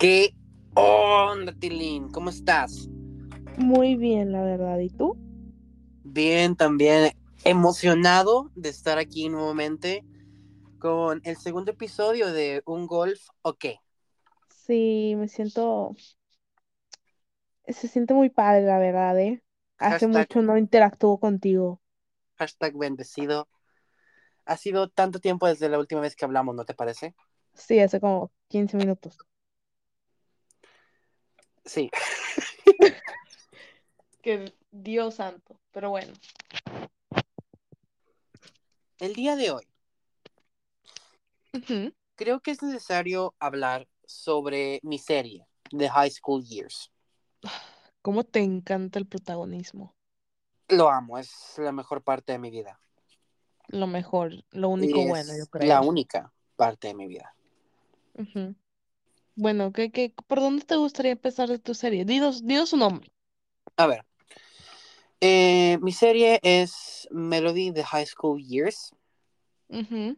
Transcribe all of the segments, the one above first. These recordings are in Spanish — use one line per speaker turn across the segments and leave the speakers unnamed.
¿Qué onda, Tilín? ¿Cómo estás?
Muy bien, la verdad. ¿Y tú?
Bien, también emocionado de estar aquí nuevamente con el segundo episodio de Un Golf o qué.
Sí, me siento. Se siente muy padre, la verdad, ¿eh? Hace
Hashtag-
mucho no interactúo contigo.
Hashtag bendecido. Ha sido tanto tiempo desde la última vez que hablamos, ¿no te parece?
Sí, hace como 15 minutos.
Sí.
Que Dios santo. Pero bueno.
El día de hoy creo que es necesario hablar sobre mi serie, The High School Years.
¿Cómo te encanta el protagonismo?
Lo amo, es la mejor parte de mi vida.
Lo mejor, lo único bueno, yo creo.
La única parte de mi vida.
Bueno, ¿qué, qué, por dónde te gustaría empezar de tu serie? Dinos, dinos su nombre.
A ver. eh, mi serie es Melody The High School Years.
Ujú,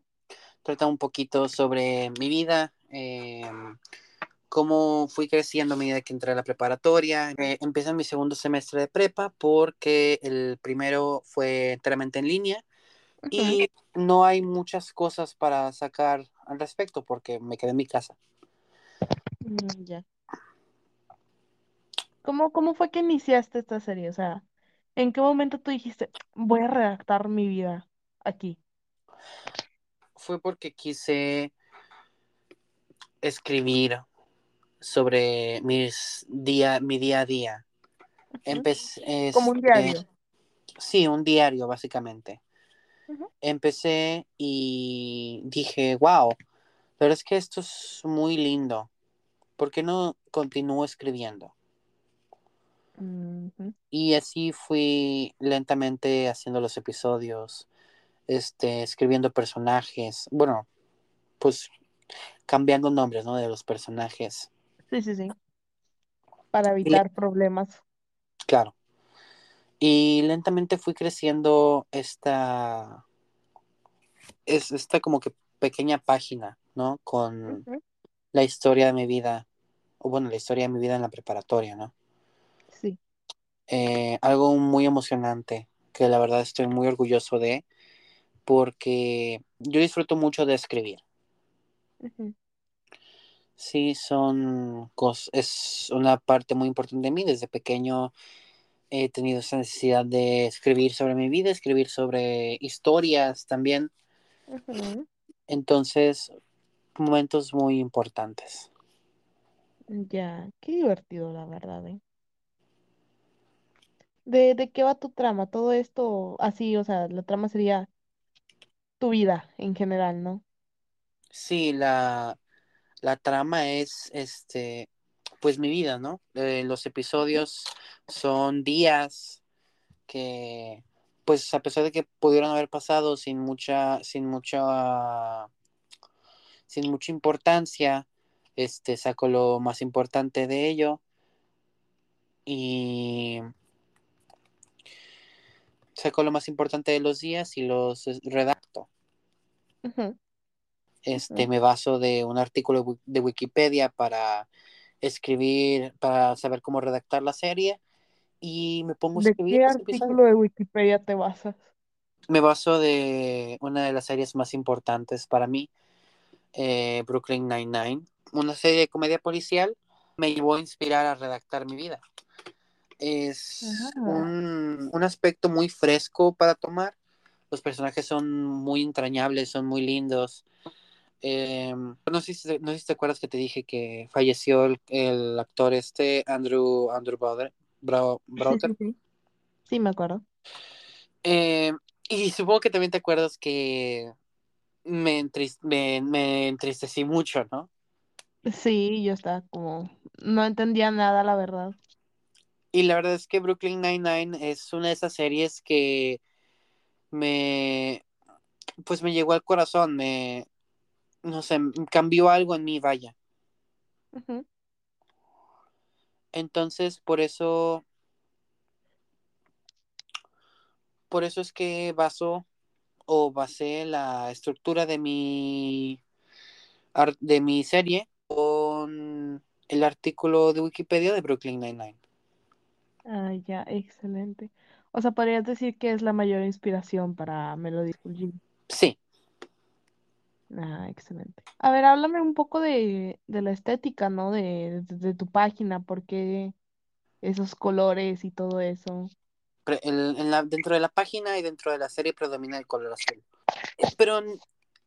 Trata un poquito sobre mi vida, eh, cómo fui creciendo a medida que entré a la preparatoria. Eh, empecé mi segundo semestre de prepa porque el primero fue enteramente en línea y no hay muchas cosas para sacar al respecto porque me quedé en mi casa.
Mm, ya. ¿Cómo, cómo fue que iniciaste esta serie? O sea, ¿en qué momento tú dijiste, voy a redactar mi vida aquí?
Fue porque quise escribir sobre mis día, mi día a día. Empecé,
Como un diario.
sí, un diario básicamente. Empecé y dije, wow, pero es que esto es muy lindo. ¿Por qué no continúo escribiendo? Y así fui lentamente haciendo los episodios, este, escribiendo personajes, bueno, pues cambiando nombres, ¿no? De los personajes.
Sí, sí, sí. Para
Y
evitar problemas.
claro. Y lentamente fui creciendo esta, es esta como que pequeña página, ¿no? Con. La historia de mi vida, o bueno, la historia de mi vida en la preparatoria, ¿no?
Sí.
Eh, algo muy emocionante, que la verdad estoy muy orgulloso de, porque yo disfruto mucho de escribir. Sí, son cos es una parte muy importante de mí. Desde pequeño he tenido esa necesidad de escribir sobre mi vida, escribir sobre historias también. Entonces, momentos muy importantes.
Ya, qué divertido, la verdad, ¿eh? ¿De, de qué va tu trama? Todo esto así, o sea, la trama sería tu vida en general, ¿no?
Sí, la, la trama es, este, pues mi vida, ¿no? Eh, los episodios son días que, pues a pesar de que pudieron haber pasado sin mucha, sin mucha, sin mucha importancia, este, saco lo más importante de ello y saco lo más importante de los días y los redacto. Este, me baso de un artículo de Wi- de Wikipedia para escribir, para saber cómo redactar la serie y me pongo a
¿De
escribir
qué
los episodios.
artículo de Wikipedia te basas?
Me baso de una de las series más importantes para mí, eh, Brooklyn Nine-Nine, una serie de comedia policial, me llevó a inspirar a redactar mi vida. Es un, un aspecto muy fresco para tomar. Los personajes son muy entrañables, son muy lindos. Eh, no, sé si, no sé si te acuerdas que te dije que falleció el, el actor este, Andrew, Andrew Brother, Bro-
sí, sí, sí. Sí, me acuerdo.
Eh, y supongo que también te acuerdas que me, entris- me, me entristecí mucho, ¿no?
Sí, yo estaba como, no entendía nada, la verdad.
Y la verdad es que Brooklyn Nine-Nine es una de esas series que me, pues me llegó al corazón, me, no sé, cambió algo en mí, vaya. Entonces, por eso, por eso es que baso o basé la estructura de mi, de mi serie con el artículo de Wikipedia de Brooklyn Nine-Nine.
Ah, ya, excelente. O sea, podrías decir que es la mayor inspiración para Melody Gym.
Sí,
Ah, excelente. A ver, háblame un poco de, de la estética, ¿no? De, de, de tu página, porque esos colores y todo eso.
El- en la- dentro de la página y dentro de la serie predomina el color azul. Eh, Pero en,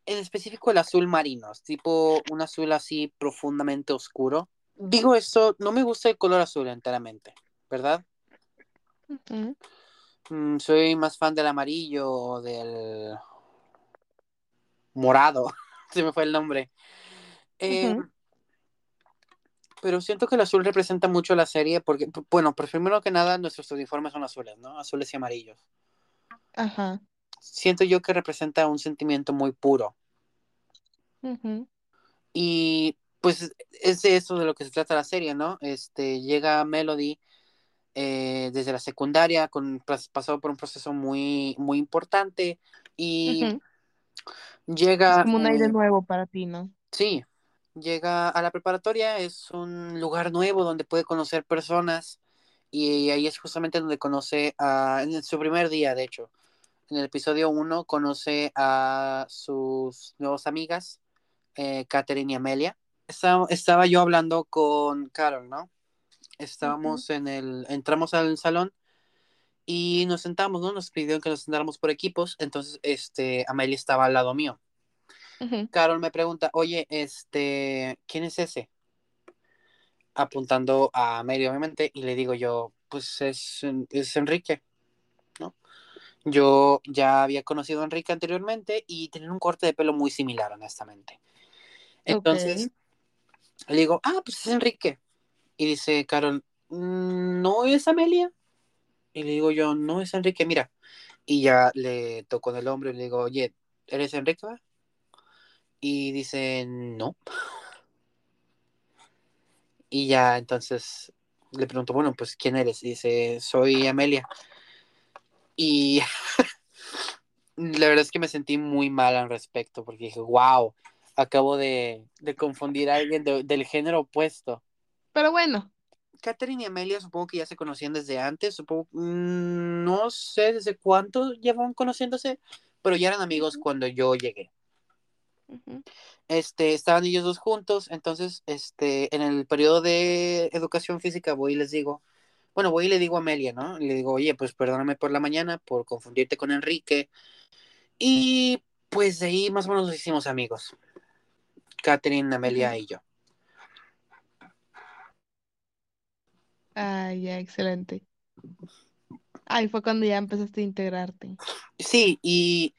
en específico el azul marino, tipo un azul así profundamente oscuro. Digo eso, no me gusta el color azul enteramente, ¿verdad? Mm, soy más fan del amarillo o del morado, se me fue el nombre. Eh. Pero siento que el azul representa mucho la serie porque, bueno, pues primero que nada nuestros uniformes son azules, ¿no? Azules y amarillos.
Ajá.
Siento yo que representa un sentimiento muy puro.
ujú,
Y pues es de eso de lo que se trata la serie, ¿no? Este, llega Melody eh, desde la secundaria, con, pas- pasó por un proceso muy, muy importante y
ujú. Es
llega,
como un aire
eh,
nuevo para ti, ¿no?
sí, llega a la preparatoria, es un lugar nuevo donde puede conocer personas y ahí es justamente donde conoce a, en su primer día, de hecho, en el episodio 1 conoce a sus nuevas amigas, eh, Catherine y Amelia. Estaba, estaba yo hablando con Carol, ¿no? Estábamos en el, entramos al salón y nos sentamos, ¿no? Nos pidieron que nos sentáramos por equipos, entonces, este, Amelia estaba al lado mío. Carol me pregunta, oye, este, ¿quién es ese? Apuntando a Amelia, obviamente, y le digo yo, pues es, es Enrique, ¿no? Yo ya había conocido a Enrique anteriormente y tenía un corte de pelo muy similar, honestamente. Entonces, le digo, ah, pues es Enrique. Y dice Carol, "Mm, ¿no es Amelia? Y le digo yo, no es Enrique, mira. Y ya le toco en el hombro y le digo, oye, ¿eres Enrique? Va?" Y dice, no. Y ya entonces le pregunto, bueno, pues ¿quién eres? Y dice, soy Amelia. Y la verdad es que me sentí muy mal al respecto porque dije, wow, acabo de, de confundir a alguien de- del género opuesto.
Pero bueno,
Catherine y Amelia supongo que ya se conocían desde antes, supongo, mm, no sé desde cuánto llevan conociéndose, pero ya eran amigos cuando yo llegué. Este, estaban ellos dos juntos, entonces, este, en el periodo de educación física voy y les digo, bueno, voy y le digo a Amelia, ¿no? Le digo, oye, pues perdóname por la mañana, por confundirte con Enrique. Y pues de ahí más o menos nos hicimos amigos. Catherine, Amelia y yo.
Ah, ya, excelente. Ahí fue cuando ya empezaste a integrarte.
Sí, y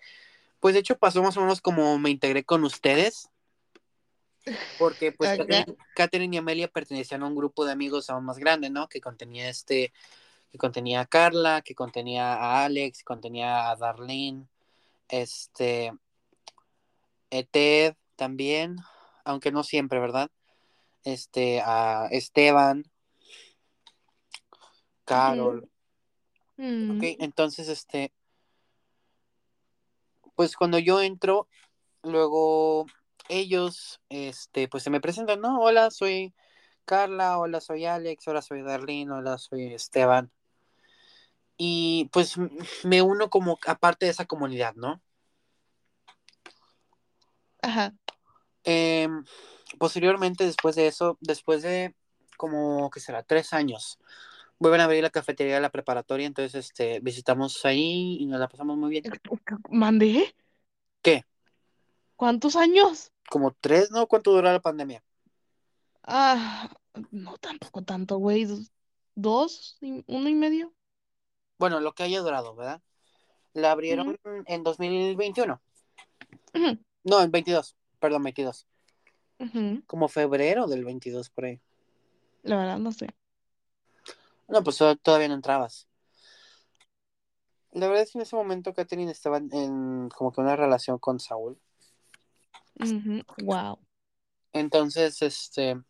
pues de hecho pasó más o menos como me integré con ustedes, porque pues. Catherine, Catherine y Amelia pertenecían a un grupo de amigos aún más grande, ¿no? Que contenía este, que contenía a Carla, que contenía a Alex, que contenía a Darlene, este, eh, Ted también, aunque no siempre, ¿verdad? Este, a Esteban, Carol.
Mm,
Ok, entonces, este, pues cuando yo entro, luego ellos, este, pues se me presentan, ¿no? Hola, soy Carla, hola, soy Alex, hola, soy Darlene, hola, soy Esteban. Y pues me uno como aparte de esa comunidad, ¿no?
Ajá.
Eh, posteriormente, después de eso, después de como, que será? Tres años, vuelven a abrir la cafetería de la preparatoria, entonces, este, visitamos ahí y nos la pasamos muy bien.
¿Mandé?
¿Qué?
¿Cuántos años?
¿Como tres, no? ¿Cuánto duró la pandemia?
Ah, no tampoco tanto, güey. Dos, uno y medio.
Bueno, lo que haya durado, ¿verdad? La abrieron en 2021.
ujú,
No, en 22. Perdón, 22.
ujú.
Como febrero del 22 por ahí.
La verdad, no sé.
No, pues to- todavía no entrabas. La verdad es que en ese momento Catherine estaba en como que una relación con Saúl.
Wow.
Entonces, este...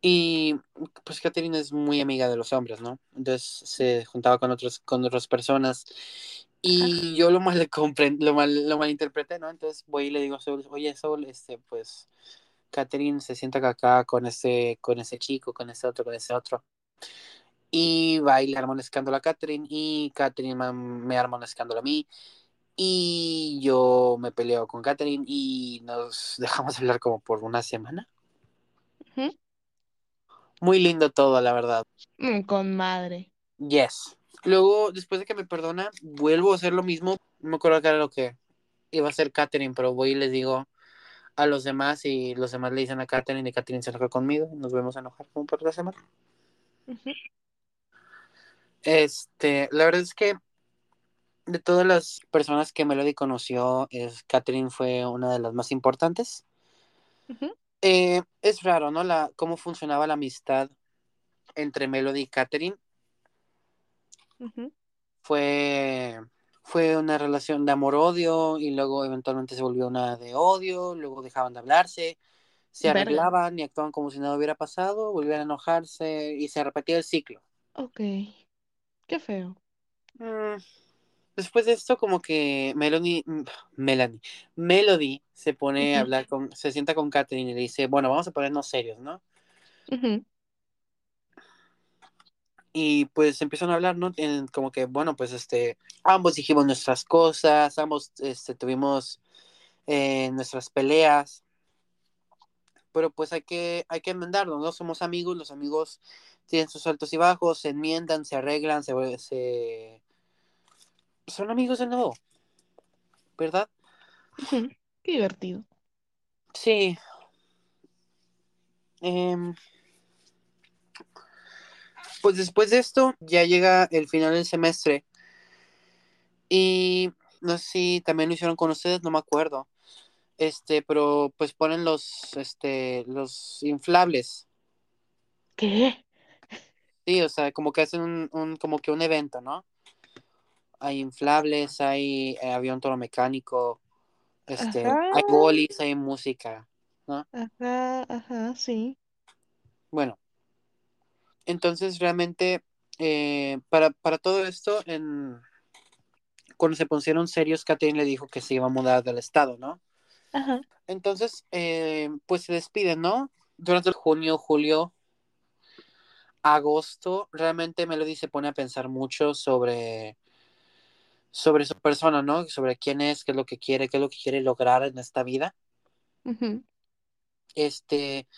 Y pues Catherine es muy amiga de los hombres, ¿no? Entonces se juntaba con otros, con otras personas. Y yo lo mal, lo mal, lo malinterpreté, ¿no? Entonces voy y le digo a Saúl, oye, Saúl, este, pues Catherine se sienta acá con ese, con ese chico, con ese otro, con ese otro. Y va y le arma un escándalo a Catherine y Catherine me arma un escándalo a mí. Y yo me peleo con Catherine y nos dejamos hablar como por una semana. Muy lindo todo, la verdad.
Mm, Con madre.
Yes. Luego, después de que me perdona, vuelvo a hacer lo mismo. No me acuerdo que era lo que iba a hacer Catherine, pero voy y les digo a los demás y los demás le dicen a Catherine y Catherine se enoja conmigo. y Nos vemos a enojar como por la semana.
Ujú.
Este, la verdad es que de todas las personas que Melody conoció, es, Catherine fue una de las más importantes. Eh, es raro, ¿no? La, cómo funcionaba la amistad entre Melody y Catherine.
Ujú.
Fue, fue una relación de amor-odio y luego eventualmente se volvió una de odio, luego dejaban de hablarse, se
Verga.
arreglaban y actuaban como si nada hubiera pasado, volvían a enojarse y se repetía el ciclo.
Ok. Qué feo.
Mm, Después de esto, como que Melanie, mm, Melanie, Melody se pone a hablar con, se sienta con Catherine y le dice, bueno, vamos a ponernos serios, ¿no?
Ujú.
Y pues empiezan a hablar, ¿no? En- como que, bueno, pues este, ambos dijimos nuestras cosas, ambos este, tuvimos eh, nuestras peleas, pero pues hay que, hay que enmendarlo, ¿no? Somos amigos, los amigos tienen sus altos y bajos, se enmiendan, se arreglan, se, se... son amigos de nuevo, ¿verdad?
Qué divertido.
Sí. Em, pues después de esto ya llega el final del semestre y no sé si también lo hicieron con ustedes, no me acuerdo. Este, pero pues ponen los, este, los inflables.
¿Qué?
Sí, o sea, como que hacen un, un- como que un evento, ¿no? Hay inflables, hay eh, avión toro mecánico, este,
Ajá.
hay bolis, hay música, ¿no?
Ajá, ajá, sí.
Bueno, entonces realmente eh, para, para todo esto, en, cuando se pusieron serios, Catherine le dijo que se iba a mudar del estado, ¿no?
Ajá.
Entonces, eh, pues se despiden, ¿no? Durante el junio, julio, agosto, realmente Melody se pone a pensar mucho sobre, sobre su persona, ¿no? Sobre quién es, qué es lo que quiere, qué es lo que quiere lograr en esta vida.
Ujú.
Este,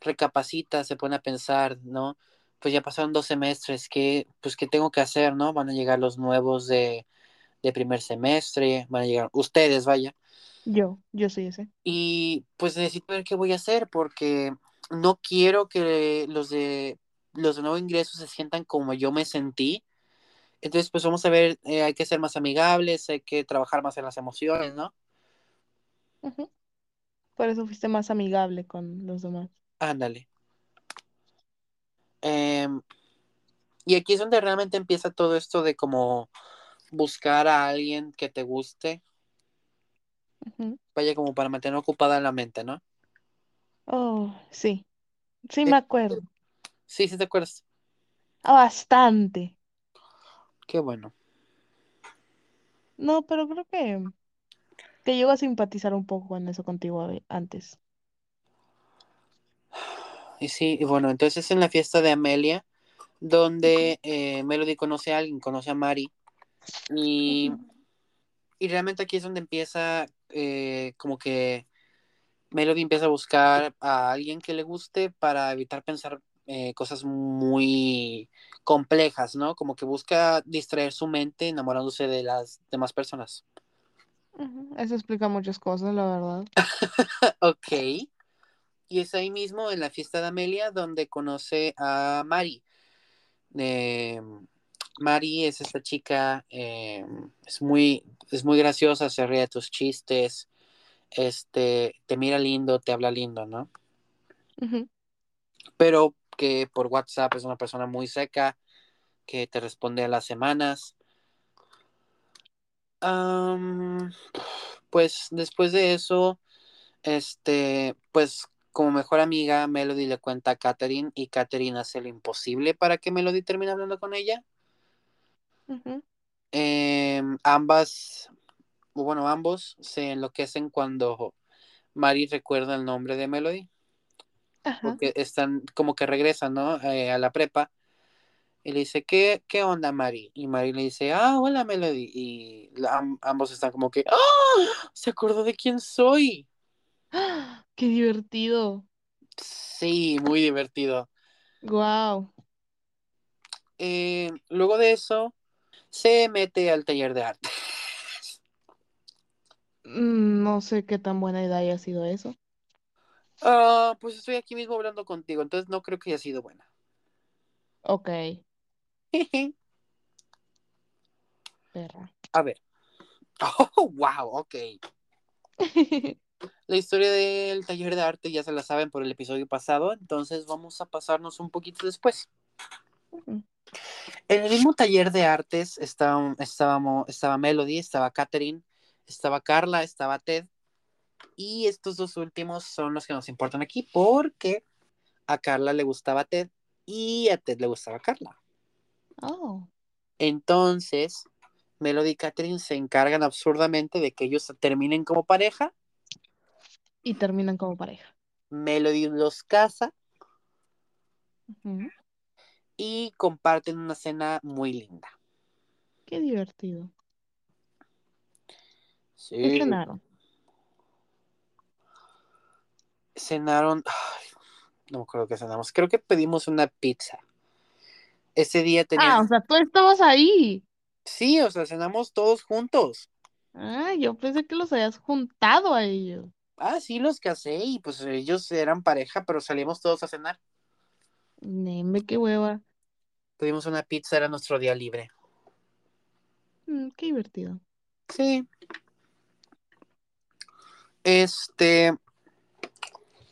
recapacita, se pone a pensar, ¿no? Pues ya pasaron dos semestres, ¿qué, pues, ¿qué tengo que hacer, ¿no? Van a llegar los nuevos de, de primer semestre, van a llegar ustedes, vaya.
Yo, yo soy ese.
Y pues necesito ver qué voy a hacer porque no quiero que los de los de nuevo ingreso se sientan como yo me sentí. Entonces, pues vamos a ver, eh, hay que ser más amigables, hay que trabajar más en las emociones, ¿no?
Por eso fuiste más amigable con los demás.
Ándale. Em, y aquí es donde realmente empieza todo esto de como buscar a alguien que te guste, vaya como para mantener ocupada la mente, ¿no?
Oh, sí. Sí me acuerdo.
sí, sí te acuerdas.
Ah, Bastante.
Qué bueno.
No, pero creo que, que llego a simpatizar un poco con eso contigo antes.
Y sí, y bueno, entonces en la fiesta de Amelia, donde eh, Melody conoce a alguien, conoce a Mari, y, y realmente aquí es donde empieza eh, como que Melody empieza a buscar a alguien que le guste para evitar pensar eh, cosas muy complejas, ¿no? Como que busca distraer su mente enamorándose de las demás personas.
Eso explica muchas cosas, la verdad.
ok. Y es ahí mismo, en la fiesta de Amelia, donde conoce a Mari. Eh, Mari es esta chica, eh, es, muy, es muy graciosa, se ríe de tus chistes, este, te mira lindo, te habla lindo, ¿no? Pero que por WhatsApp es una persona muy seca, que te responde a las semanas. Pues después de eso, este, pues como mejor amiga, Melody le cuenta a Katherine y Katherine hace lo imposible para que Melody termine hablando con ella. Em, ambas, bueno, ambos se enloquecen cuando Mari recuerda el nombre de Melody.
Ajá.
porque están como que regresan, ¿no? Eh, a la prepa. Y le dice, ¿qué, qué onda, Mari? Y Mari le dice, ah, hola, Melody. Y la- ambos están como que, ¡ah! Se acordó de quién soy.
¡Ah! ¡Qué divertido!
Sí, muy divertido.
Wow.
Eh, luego de eso, se mete al taller de arte.
Mm, No sé qué tan buena idea haya sido eso.
Ah, pues estoy aquí mismo hablando contigo, entonces no creo que haya sido buena.
Ok, perra.
A ver. Oh, wow, ok. La historia del taller de arte ya se la saben por el episodio pasado, entonces vamos a pasarnos un poquito después. En el mismo taller de artes estaba, estábamos, estaba Melody, estaba Catherine, estaba Carla, estaba Ted. Y estos dos últimos son los que nos importan aquí porque a Carla le gustaba Ted y a Ted le gustaba Carla.
Oh.
Entonces, Melody y Catherine se encargan absurdamente de que ellos terminen como pareja.
Y terminan como pareja.
Melody los casa y comparten una cena muy linda.
Qué divertido.
Sí.
¿Qué cenaron?
Cenaron. ay, no acuerdo qué cenamos. Creo que pedimos una pizza. Ese día
Ah,
tenían.
o sea, tú estabas ahí.
Sí, o sea, cenamos todos juntos.
Ah, yo pensé que los habías juntado a ellos.
Ah, sí, los casé y pues ellos eran pareja, pero salimos todos a cenar.
Neme, qué hueva.
Pedimos una pizza, era nuestro día libre.
Mm, qué divertido.
Sí. Este.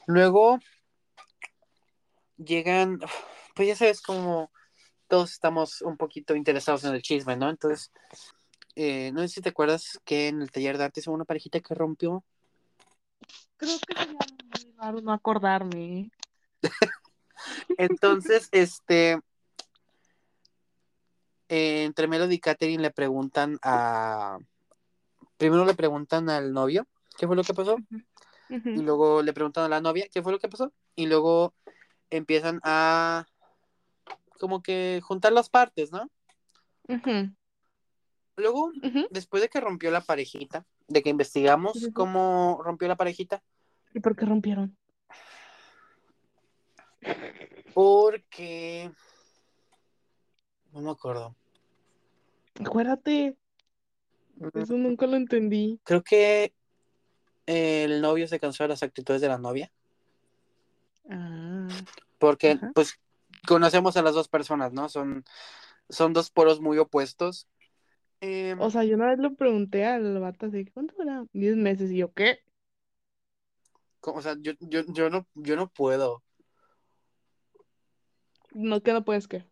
Luego llegan, pues ya sabes como todos estamos un poquito interesados en el chisme, ¿no? Entonces, eh, no sé si te acuerdas que en el taller de artes hubo una parejita que rompió.
Creo que sería muy raro no acordarme.
Entonces, este, eh, entre Melody y Katherine le preguntan a, primero le preguntan al novio qué fue lo que pasó y luego le preguntan a la novia qué fue lo que pasó y luego empiezan a como que juntar las partes, ¿no? Luego, después de que rompió la parejita, de que investigamos cómo rompió la parejita,
¿Y por qué rompieron?
porque no me acuerdo.
Acuérdate,
Mm,
eso nunca lo entendí.
Creo que el novio se cansó de las actitudes de la novia,
Ah,
porque
Ajá.
pues conocemos a las dos personas, ¿no? Son, son dos polos muy opuestos. Em,
o sea, yo una vez le pregunté al vato así, ¿cuánto era? Diez meses, y yo, ¿qué?
co- o sea, yo, yo, yo no, yo no puedo.
No, que no puedes, ¿qué?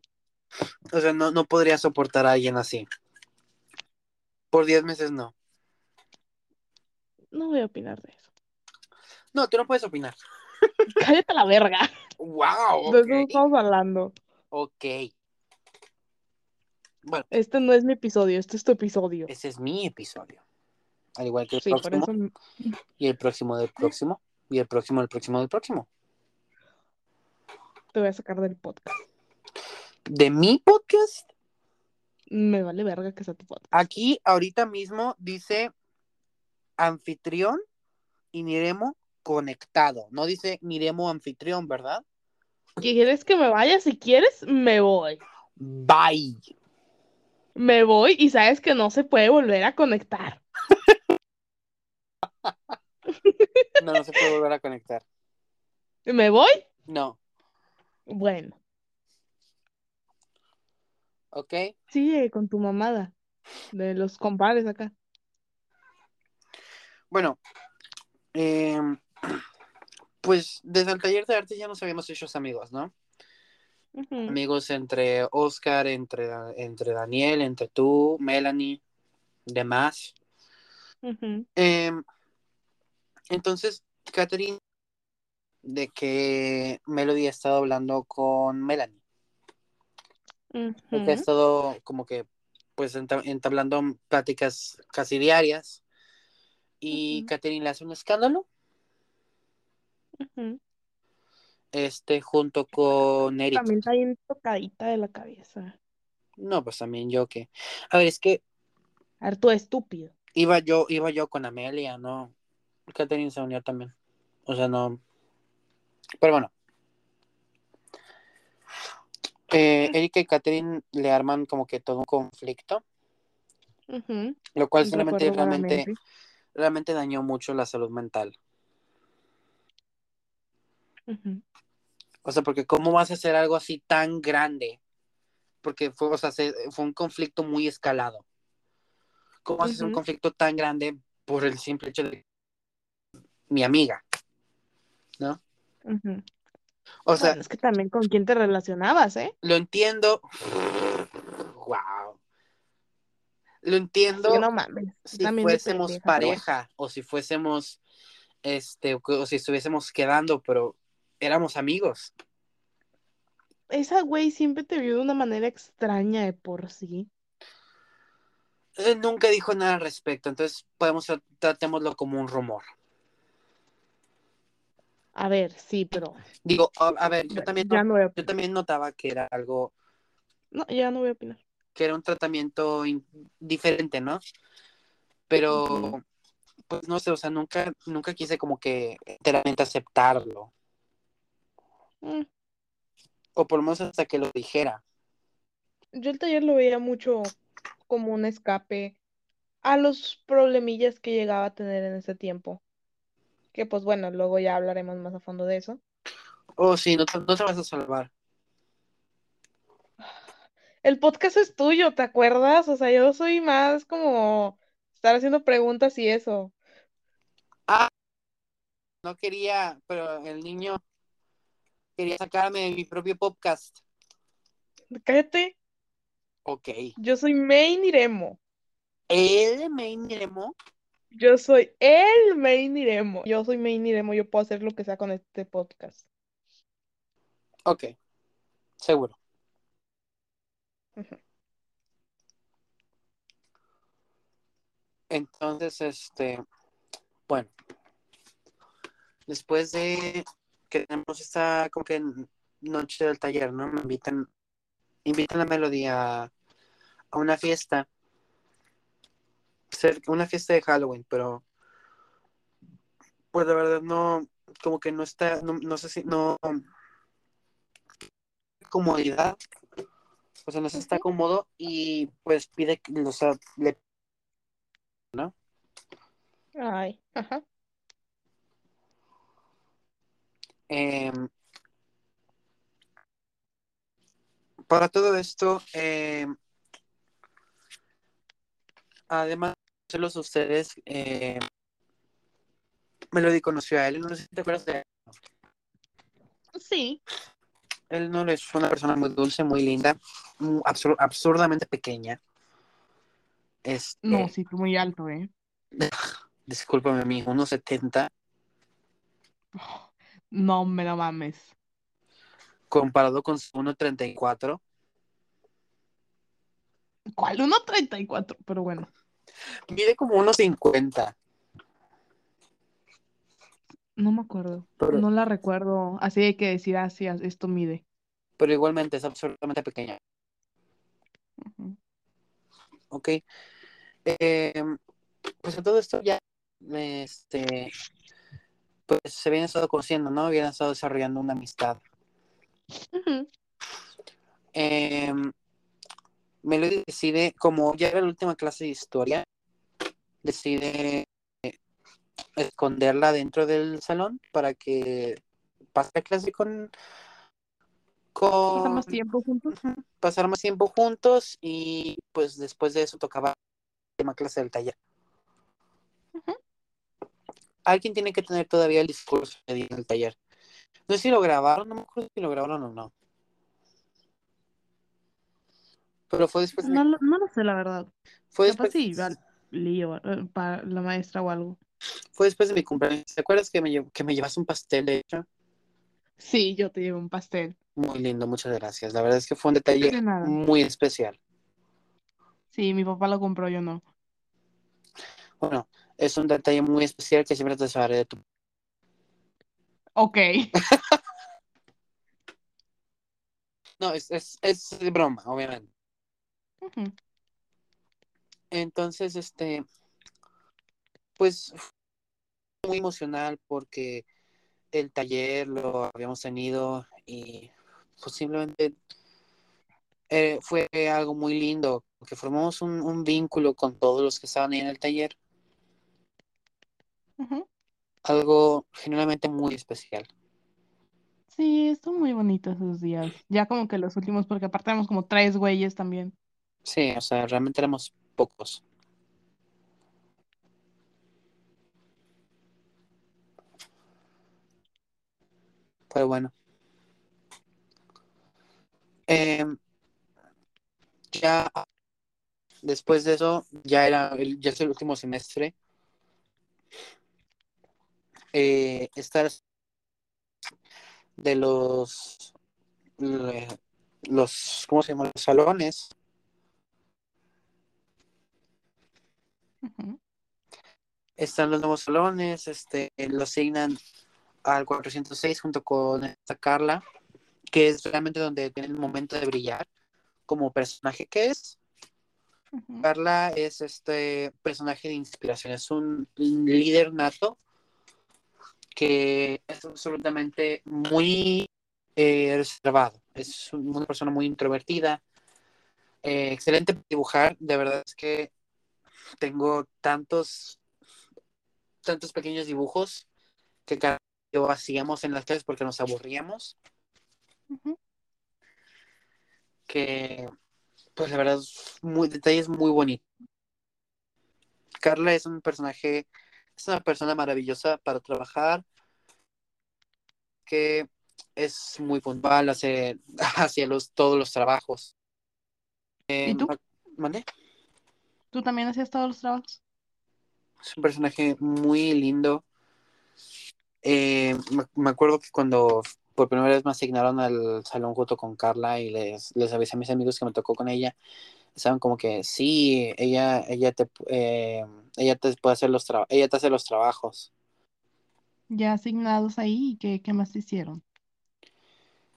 O sea, no, no podría soportar a alguien así. Por 10 meses no.
No voy a opinar de eso.
No, tú no puedes opinar.
Cállate la verga.
¡Wow!
De eso
Ok.
estamos hablando.
Ok. Bueno,
Este no es mi episodio, este es tu episodio.
ese es mi episodio. Al igual que el
Sí,
próximo,
eso
y el próximo del próximo, y el próximo del próximo del próximo.
te voy a sacar del podcast.
De mi podcast,
Me vale verga que sea tu podcast.
aquí ahorita mismo dice anfitrión y Niremo conectado. No dice Niremo anfitrión, ¿verdad?
¿Quieres que me vaya? Si quieres, me voy.
Bye.
Me voy y sabes que no se puede volver a conectar.
No, no se puede volver a conectar.
¿Me voy?
No.
Bueno,
¿Ok?
sigue con tu mamada de los compadres acá.
Bueno, em, pues desde el taller de arte ya nos habíamos hecho amigos, ¿no? Amigos entre Oscar, entre, entre Daniel, entre tú, Melanie, demás. Em, entonces, Catherine, de que Melody ha estado hablando con Melanie, porque ha estado como que, pues, enta- entablando pláticas casi diarias, y. Catherine le hace un escándalo. Este, junto con Eric.
También está bien tocadita de la cabeza.
No, pues también yo que. A ver, es que
Harto estúpido.
iba yo, iba yo con Amelia, ¿no? Catherine se unió también. O sea, no. Pero bueno. Eh, Erika y Catherine le arman como que todo un conflicto, lo cual solamente realmente, realmente dañó mucho la salud mental. O sea, porque ¿cómo vas a hacer algo así tan grande? Porque fue, o sea, se- fue un conflicto muy escalado. ¿Cómo vas a hacer un conflicto tan grande por el simple hecho de mi amiga? ¿No? O sea,
Bueno, es que también con quién te relacionabas, ¿eh?
lo entiendo. Wow. Lo entiendo
no mames.
si fuésemos
bueno.
pareja o si fuésemos, este, o si estuviésemos quedando, pero éramos amigos.
Esa güey siempre te vio de una manera extraña de por sí.
Eh, nunca dijo nada al respecto, entonces podemos tra- tratémoslo como un rumor.
A ver, sí, pero
Digo, a, a ver, yo también, no-
no
yo también notaba que era algo,
No, ya no voy a opinar.
que era un tratamiento in- diferente, ¿no? Pero, pues no sé, o sea, nunca, nunca quise como que enteramente aceptarlo,
Mm,
o por lo menos hasta que lo dijera.
Yo el taller lo veía mucho como un escape a los problemillas que llegaba a tener en ese tiempo. Que pues bueno, luego ya hablaremos más a fondo de eso.
Oh, sí, no te, no te vas a salvar.
El podcast es tuyo, ¿te acuerdas? O sea, yo soy más como estar haciendo preguntas y eso.
No quería, pero el niño quería sacarme de mi propio podcast.
Cállate,
Ok.
yo soy Main Iremo.
¿El main Nemo?
Yo soy el Main Iremo. Yo soy Main Iremo, yo puedo hacer lo que sea con este podcast.
Ok. Seguro. Entonces, este, bueno, después de que tenemos esta como que noche del taller, ¿no? Me invitan, invitan a Melody a, una fiesta, una fiesta de Halloween, pero pues la verdad no, como que no está, no, no sé si, no, comodidad, o sea, no se está cómodo y pues pide, o sea, le, ¿no?
Ay, ajá.
Em, para todo esto, em, además de a ustedes, eh, Melody conoció a él, no sé si te acuerdas de él.
Sí.
Él no es una persona muy dulce, muy linda, absur- absurdamente pequeña. Este,
No, sí, muy alto, ¿eh?
discúlpame, mi 1.70
No me lo mames.
comparado con su 1.34.
¿Cuál? 1.34, pero bueno.
Mide como 1.50.
No me acuerdo.
Pero-
No la recuerdo. Así hay que decir, así, esto mide.
pero igualmente es absurdamente pequeña.
Ujú.
Ok. Eh, pues a todo esto ya, este, pues se habían estado conociendo, ¿no? Habían estado desarrollando una amistad.
Ujú.
Eh, Melody decide, como ya era la última clase de historia, decide eh, esconderla dentro del salón para que pase la clase con, con
Pasar más tiempo juntos.
Pasar más tiempo juntos y pues después de eso tocaba la última clase del taller. Alguien tiene que tener todavía el discurso en el taller. No sé si lo grabaron, no me acuerdo si lo grabaron o no. Pero fue después de
No, lo- no lo sé, la verdad.
fue
Capaz
después,
sí, lío eh, para la maestra o algo.
fue después de mi cumpleaños. ¿Te acuerdas que me, lle- que me llevaste un pastel, de hecho?
Sí, yo te llevo un pastel.
Muy lindo, muchas gracias. La verdad es que fue un detalle
De
muy especial.
Sí, mi papá lo compró, yo no.
Bueno, es un detalle muy especial que siempre te sabré de tu...
Ok.
No, es, es, es broma, obviamente. Entonces, este, pues fue muy emocional porque el taller lo habíamos tenido y simplemente eh, fue algo muy lindo, que formamos un, un vínculo con todos los que estaban ahí en el taller, algo genuinamente muy especial.
Sí, estuvo muy bonito esos días. Ya como que los últimos, porque aparte éramos como tres güeyes también.
Sí, o sea, realmente éramos pocos. Pero bueno. Eh, ya después de eso, ya era el, ya es el último semestre. Eh, estar de los le- los ¿cómo se llaman? los salones están los nuevos salones este lo asignan al 406 junto con esta Carla que es realmente donde tiene el momento de brillar como personaje que es. Carla es este personaje de inspiración es un líder nato que es absolutamente muy eh, reservado. Es una persona muy introvertida eh, excelente para dibujar. De verdad es que tengo tantos tantos pequeños dibujos que cada yo hacíamos en las clases porque nos aburríamos, que pues la verdad muy detalles muy bonitos. Carla es un personaje, es una persona maravillosa para trabajar, que es muy puntual hacia, hacia los, todos los trabajos. Eh,
¿Y tú?
¿mande?
¿Tú también hacías todos los trabajos?
Es un personaje muy lindo. Eh, me, me acuerdo que cuando por primera vez me asignaron al salón junto con Carla y les, les avisé a mis amigos que me tocó con ella, estaban como que sí, ella, ella te, eh, ella te puede hacer los trabajos, ella te hace los trabajos.
Ya asignados ahí, ¿qué, qué más te hicieron?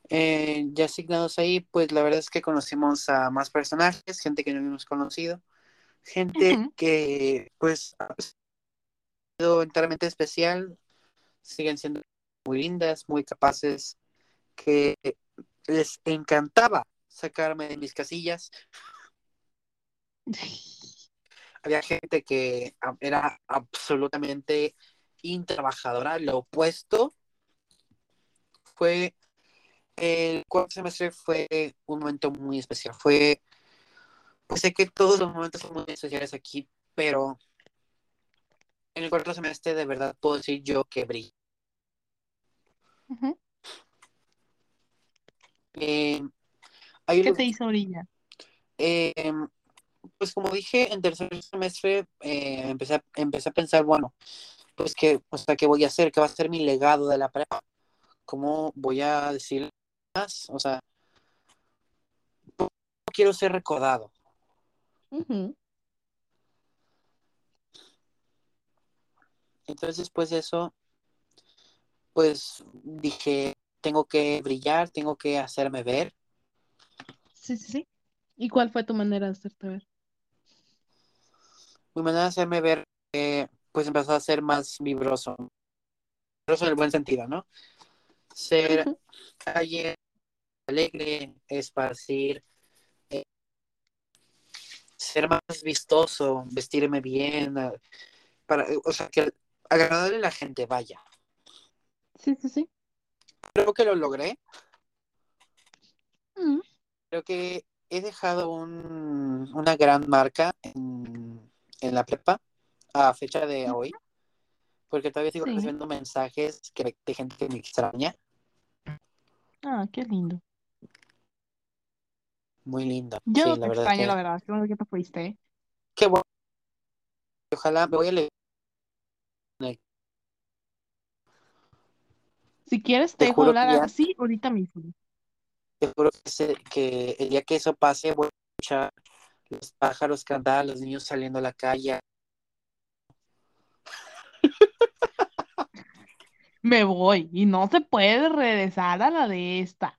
Eh, ya asignados ahí, pues la verdad es que conocimos a más personajes, gente que no habíamos conocido, gente que pues ha sido enteramente especial, siguen siendo muy lindas, muy capaces, que les encantaba sacarme de mis casillas. Había gente que era absolutamente intrabajadora, lo opuesto fue el cuarto semestre fue un momento muy especial. Fue, pues sé que todos los momentos son muy especiales aquí, pero en el cuarto semestre de verdad puedo decir yo que brillé. Eh, hay
¿Qué te hizo brillar?
eh, pues como dije, en tercer semestre eh, empecé, a, empecé a pensar, bueno, pues que, o sea, ¿qué voy a hacer? ¿Qué va a ser mi legado de la prepa? ¿Cómo voy a decir más? O sea, no quiero ser recordado. Entonces, después de eso, pues dije, tengo que brillar, tengo que hacerme ver.
Sí, sí, sí. ¿Y cuál fue tu manera de hacerte ver?
Mi manera de hacerme ver, eh, pues empezó a ser más vibroso. Vibroso en el buen sentido, ¿no? Ser calle, alegre, esparcir, eh, ser más vistoso, vestirme bien, para, o sea, que agradarle a la gente, vaya.
Sí, sí, sí.
Creo que lo logré.
Mm,
Creo que he dejado un, una gran marca en, en la prepa a fecha de hoy, porque todavía sigo
Sí.
recibiendo mensajes que, de gente que me extraña.
Ah, qué lindo.
Muy lindo.
Yo
Sí,
no te extraño, la verdad. Qué bueno que te fuiste.
qué bueno. Ojalá me voy a leer.
Si quieres, te
Te
dejo hablar
ya,
así ahorita mismo.
te juro que, ese- que el día que eso pase voy a escuchar los pájaros cantar, los niños saliendo a la calle.
Me voy y no se puede regresar a la de esta.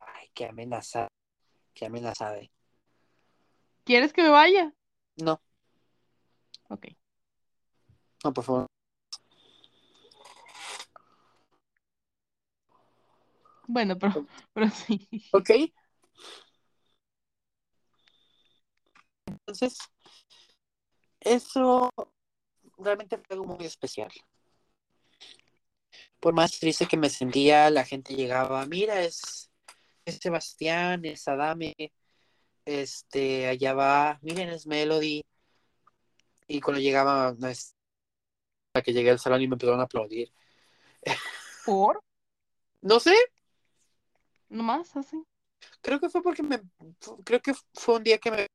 Ay, Qué amenaza, qué amenazada.
¿Quieres que me vaya?
No,
Ok.
no, por favor.
Bueno, pero, pero sí.
Ok. Entonces, eso realmente fue algo muy especial. Por más triste que me sentía, la gente llegaba, mira, es, es Sebastián, es Adame, este, allá va, miren, es Melody. Y cuando llegaba, no es para que llegué al salón y me empezaron a aplaudir.
¿Por?
No sé,
Nomás así.
creo que fue porque me, creo que fue un día que me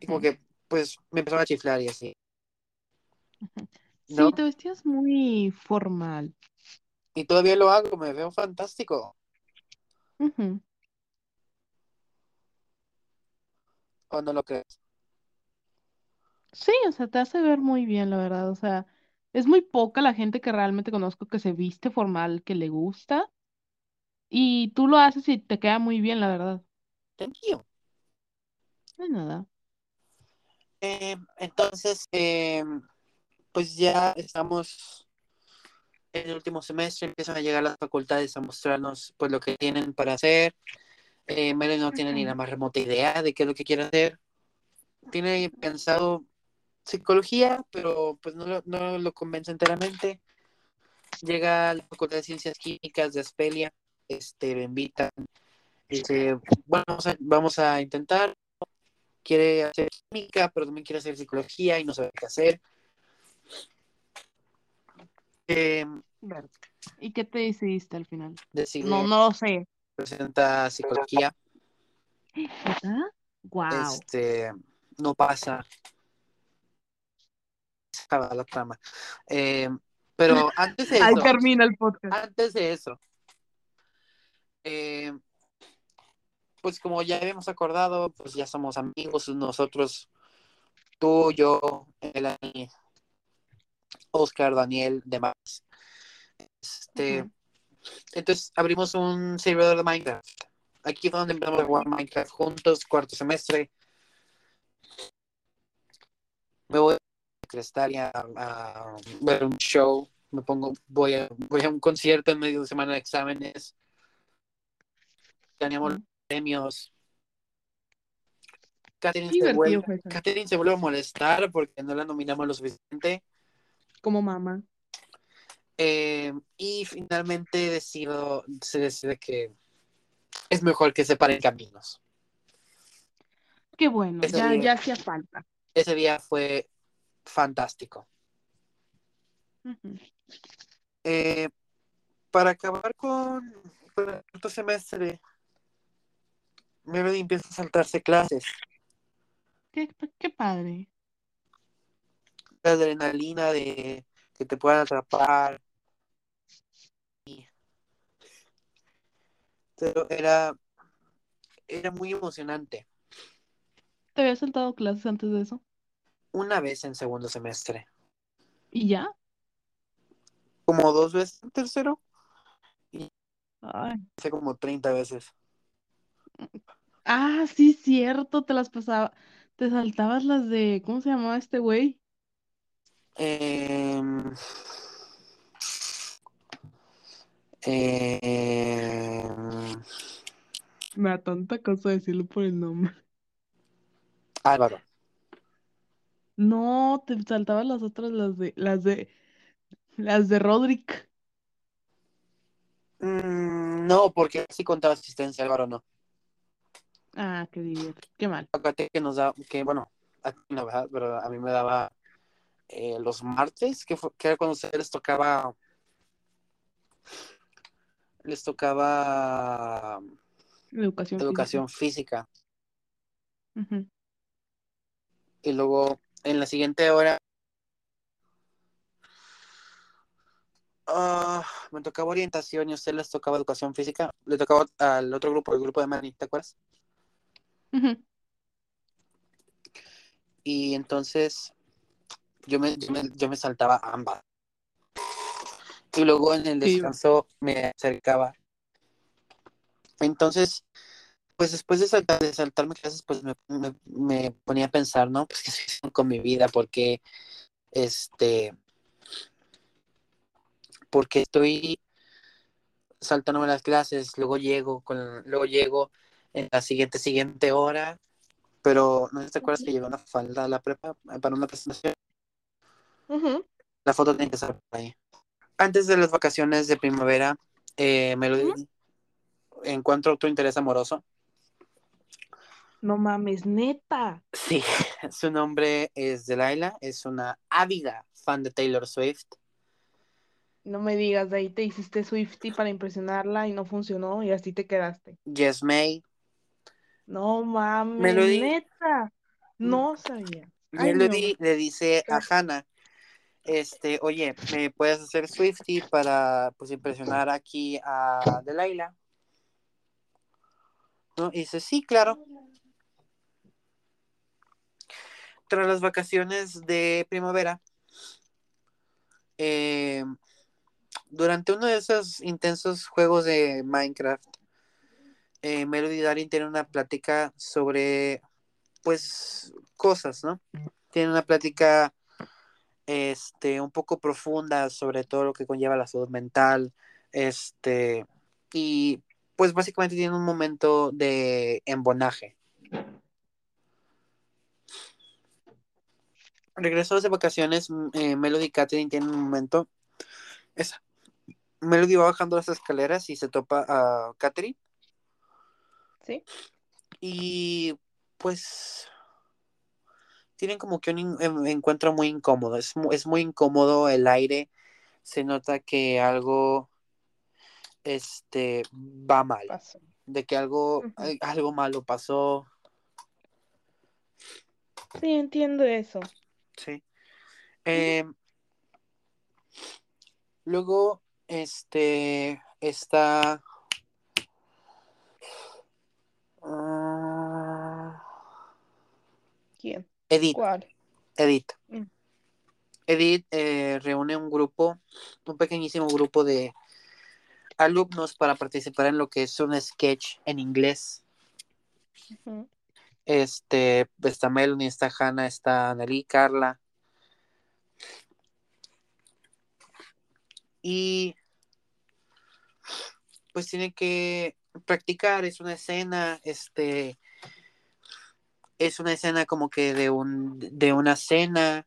y como que, pues, me empezaron a chiflar y así.
Sí,
¿no?
te vestías muy formal.
Y todavía lo hago, me veo fantástico.
Ujú.
¿O no lo crees?
Sí, o sea, te hace ver muy bien, la verdad. O sea, es muy poca la gente que realmente conozco que se viste formal, que le gusta. Y tú lo haces y te queda muy bien, la verdad.
Thank you.
No hay nada.
Eh, entonces, eh, pues ya estamos en el último semestre, empiezan a llegar las facultades a mostrarnos pues lo que tienen para hacer. Eh, Mary no tiene ni la más remota idea de qué es lo que quiere hacer. Tiene pensado psicología, pero pues no lo, no lo convence enteramente. Llega a la Facultad de Ciencias Químicas de Aspelia, este, me invitan, dice, bueno, vamos a, vamos a intentar. Quiere hacer química, pero también quiere hacer psicología y no sabe qué hacer. Eh,
Ver. ¿Y qué te decidiste al final? No, no lo sé.
presenta psicología,
¿Verdad? Wow.
este, no pasa. La trama. Eh, pero antes de
Ahí
eso,
termina el podcast.
antes de eso, eh, pues como ya habíamos acordado, pues ya somos amigos nosotros, tú, yo, Elani, Oscar, Daniel, demás. Este. Entonces abrimos un servidor de Minecraft. Aquí fue donde empezamos a jugar Minecraft juntos, cuarto semestre. Me voy a Crestalia a, a ver un show. Me pongo, voy a, voy a un concierto en medio de semana de exámenes.
Ujú.
Premios. Catherine se, vuelve,
fue eso.
Catherine se vuelve a molestar porque no la nominamos lo suficiente.
Como mamá.
Eh, y finalmente decido, se decide que es mejor que separen caminos.
Qué bueno,
Ese
ya,
día-
ya hacía falta.
Ese día fue fantástico. Eh, para acabar con, con el cuarto semestre, Melody empieza a saltarse clases.
Qué, qué padre.
La adrenalina de que te puedan atrapar. Y- Pero era, era muy emocionante.
¿Te había saltado clases antes de eso?
Una vez en segundo semestre,
¿Y ya?
como dos veces en tercero,
Ay.
hace como 30 veces.
Ah, sí, cierto, te las pasaba. Te saltabas las de, ¿cómo se llamaba este güey?
Em, em,
Me da tanta cosa decirlo por el nombre.
Álvaro.
No, te saltabas las otras, las de, las de, las de Roderick.
Mm, no, porque sí contaba asistencia, Álvaro no.
Ah, qué divierte, qué mal.
Acuérdate que nos da, que bueno, a ti no, ¿verdad? Pero a mí me daba eh, los martes, que, fue, que era cuando a ustedes les tocaba, les tocaba
Educación
educación física. Y luego en la siguiente hora ah, me tocaba orientación y a ustedes les tocaba educación física. Le tocaba al otro grupo, el grupo de Manny, ¿te acuerdas?
Ujú.
Y entonces yo me, yo me, yo me saltaba ambas. Y luego en el
Sí.
descanso me acercaba Entonces, pues después de, saltar, de saltarme clases, pues me, me, me, ponía a pensar, ¿no? Pues qué estoy con mi vida, porque este, porque estoy saltándome las clases, luego llego, con, luego llego en la siguiente, siguiente hora, pero ¿no te acuerdas que llevé una falda a la prepa para una presentación?
Uh -huh.
La foto tiene que estar por ahí. Antes de las vacaciones de primavera, eh, me lo uh -huh. encuentro otro interés amoroso.
No mames, neta.
Sí, su nombre es Delilah, es una ávida fan de Taylor Swift.
No me digas, de ahí te hiciste Swifty para impresionarla y no funcionó y así te quedaste.
Yes, May.
No mames,
Melody.
neta. No sabía.
Melody
no.
le dice a Hannah, este, oye, ¿me puedes hacer Swifty para pues impresionar aquí a Delilah? ¿No? Y dice, sí, claro. Tras las vacaciones de primavera, eh, durante uno de esos intensos juegos de Minecraft, eh, Melody Darin tiene una plática sobre, pues, cosas, ¿no? Tiene una plática este, un poco profunda sobre todo lo que conlleva la salud mental, este, y pues básicamente tiene un momento de embonaje. Regresó de vacaciones, eh, Melody y Catherine tienen un momento. Melody va bajando las escaleras y se topa a Catherine.
Sí.
Y pues tienen como que un encuentro muy incómodo. Es, es muy incómodo el aire. Se nota que algo este va mal.
Pasó.
De que algo, algo malo pasó.
Sí, entiendo eso.
Sí. Eh, luego, este, está...
¿Quién?
Edith,
¿Cuál?
Edith.
Mm.
Edith eh, reúne un grupo, un pequeñísimo grupo de alumnos para participar en lo que es un sketch en inglés. Este, está Melanie, está Hannah, está Annalí, Carla. Y pues tiene que practicar, es una escena, este, es una escena como que de un, de una cena.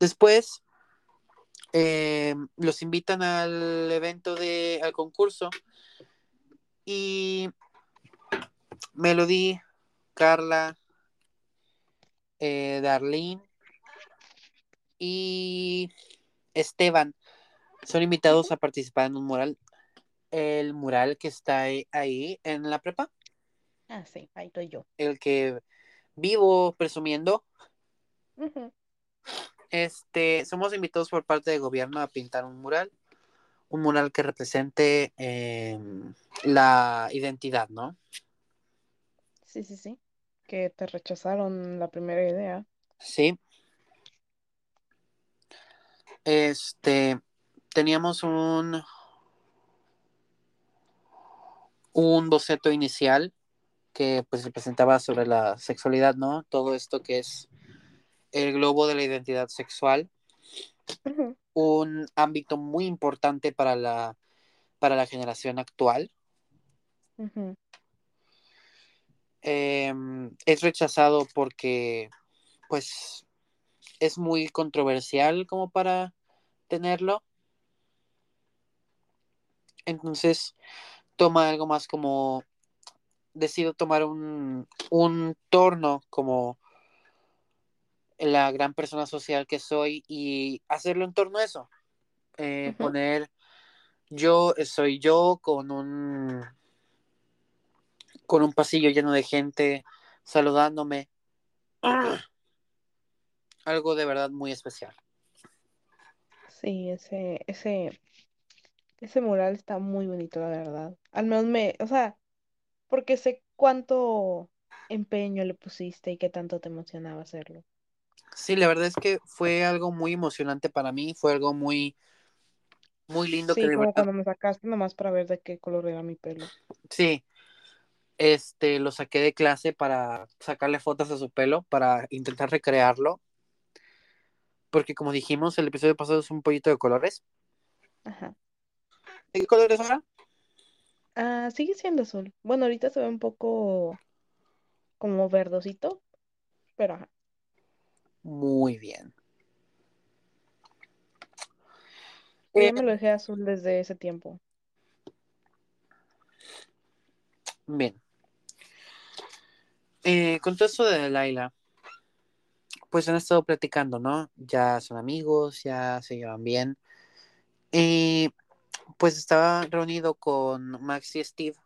Después eh, los invitan al evento de, al concurso y Melody, Carla, eh, Darlene y Esteban son invitados a participar en un mural. El mural que está ahí, ahí en la prepa,
Ah, sí, ahí estoy yo.
el que vivo presumiendo. Este, somos invitados por parte del gobierno a pintar un mural, un mural que represente eh, la identidad, ¿no?
Sí, sí, sí. Que te rechazaron la primera idea.
Sí. Este, teníamos un un boceto inicial que pues representaba sobre la sexualidad, ¿no? Todo esto que es el globo de la identidad sexual, un ámbito muy importante para la para la generación actual. Eh, es rechazado porque pues es muy controversial como para tenerlo. Entonces toma algo más como decido tomar un, un torno como la gran persona social que soy y hacerlo en torno a eso. Eh. Poner yo soy yo con un con un pasillo lleno de gente saludándome. Algo de verdad muy especial.
Sí, ese, ese, ese mural está muy bonito, la verdad. Al menos me, o sea, porque sé cuánto empeño le pusiste y qué tanto te emocionaba hacerlo.
Sí, la verdad es que fue algo muy emocionante para mí, fue algo muy muy lindo que
Sí,
de
como
verdad
cuando me sacaste nomás para ver de qué color era mi pelo.
Sí, este, lo saqué de clase para sacarle fotos a su pelo, para intentar recrearlo. Porque como dijimos, el episodio pasado es un pollito de colores.
Ajá.
¿De qué colores ahora?
Ah, sigue siendo azul. Bueno, ahorita se ve un poco como verdosito, pero ajá.
Muy bien.
Yo
Eh,
ya me lo dejé azul desde ese tiempo.
bien. Eh, con todo esto de Laila, pues han estado platicando, ¿no? Ya son amigos, ya se llevan bien. Y pues estaba reunido con Max y Steve,